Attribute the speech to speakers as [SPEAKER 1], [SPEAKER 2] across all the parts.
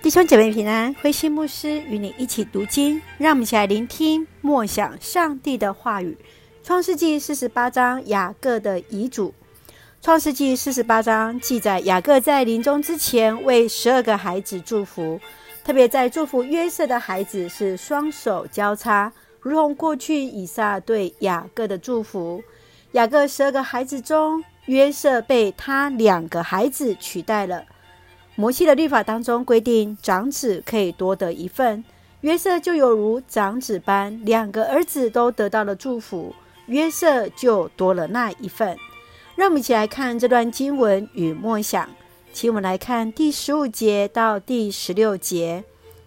[SPEAKER 1] 弟兄姐妹平安，灰心牧师与你一起读经，让我们一起来聆听默想上帝的话语。创世纪四十八章雅各的遗嘱。创世纪四十八章记载，雅各在临终之前为十二个孩子祝福，特别在祝福约瑟的孩子是双手交叉，如同过去以撒对雅各的祝福。雅各十二个孩子中，约瑟被他两个孩子取代了。摩西的律法当中规定，长子可以多得一份，约瑟就有如长子般，两个儿子都得到了祝福，约瑟就多了那一份。让我们一起来看这段经文与默想，请我们来看第十五节到第十六节。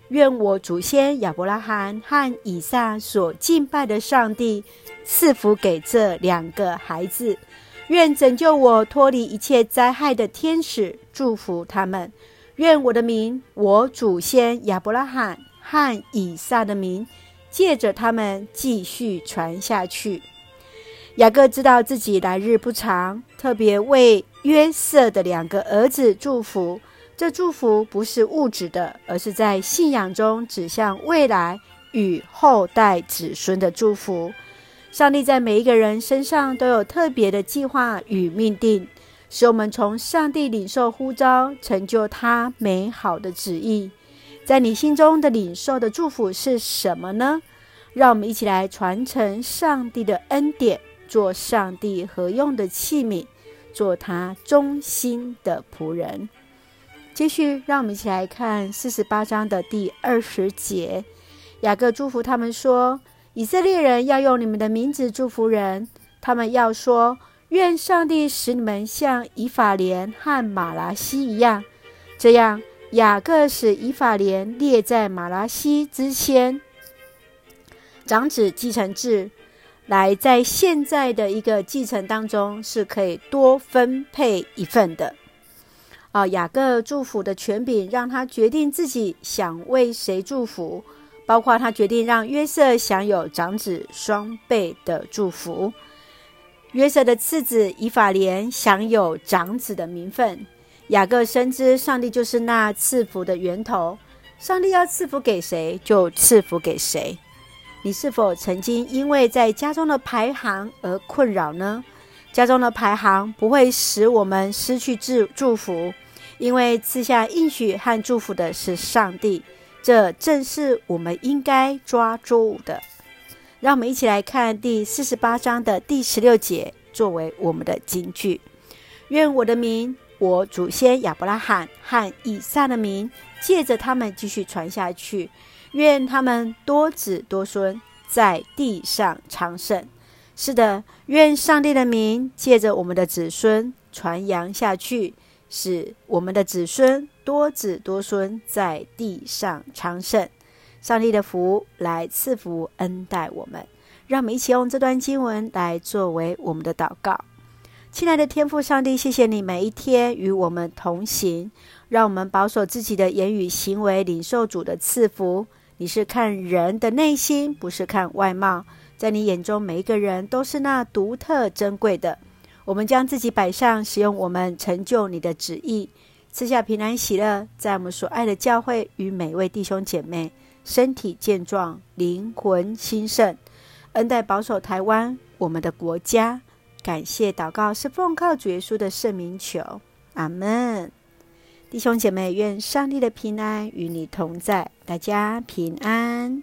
[SPEAKER 1] 愿我祖先亚伯拉罕和以撒所敬拜的上帝赐福给这两个孩子。愿拯救我脱离一切灾害的天使祝福他们。愿我的名，我祖先亚伯拉罕和以撒的名，借着他们继续传下去。雅各知道自己来日不长，特别为约瑟的两个儿子祝福。这祝福不是物质的，而是在信仰中指向未来与后代子孙的祝福。上帝在每一个人身上都有特别的计划与命定，使我们从上帝领受呼召，成就他美好的旨意。在你心中的领受的祝福是什么呢？让我们一起来传承上帝的恩典，做上帝合用的器皿，做他忠心的仆人。继续，让我们一起来看四十八章的第二十节，雅各祝福他们说。以色列人要用你们的名字祝福人，他们要说：“愿上帝使你们像以法莲和玛拉西一样。”这样，雅各使以法莲列在玛拉西之先。长子继承制来在现在的一个继承当中是可以多分配一份的。啊，雅各祝福的权柄让他决定自己想为谁祝福。包括他决定让约瑟享有长子双倍的祝福，约瑟的次子以法莲享有长子的名分。雅各深知上帝就是那赐福的源头，上帝要赐福给谁就赐福给谁。你是否曾经因为在家中的排行而困扰呢？家中的排行不会使我们失去祝祝福，因为赐下应许和祝福的是上帝。这正是我们应该抓住的。让我们一起来看第四十八章的第十六节，作为我们的金句。愿我的名，我祖先亚伯拉罕和以撒的名，借着他们继续传下去。愿他们多子多孙，在地上昌盛。是的，愿上帝的名借着我们的子孙传扬下去。使我们的子孙多子多孙在地上昌盛，上帝的福来赐福恩待我们。让我们一起用这段经文来作为我们的祷告。亲爱的天父上帝，谢谢你每一天与我们同行，让我们保守自己的言语行为，领受主的赐福。你是看人的内心，不是看外貌，在你眼中每一个人都是那独特珍贵的。我们将自己摆上，使用我们成就你的旨意，赐下平安喜乐，在我们所爱的教会与每位弟兄姐妹身体健壮、灵魂兴盛，恩待保守台湾我们的国家。感谢祷告是奉靠主耶稣的圣名求，阿门。弟兄姐妹，愿上帝的平安与你同在，大家平安。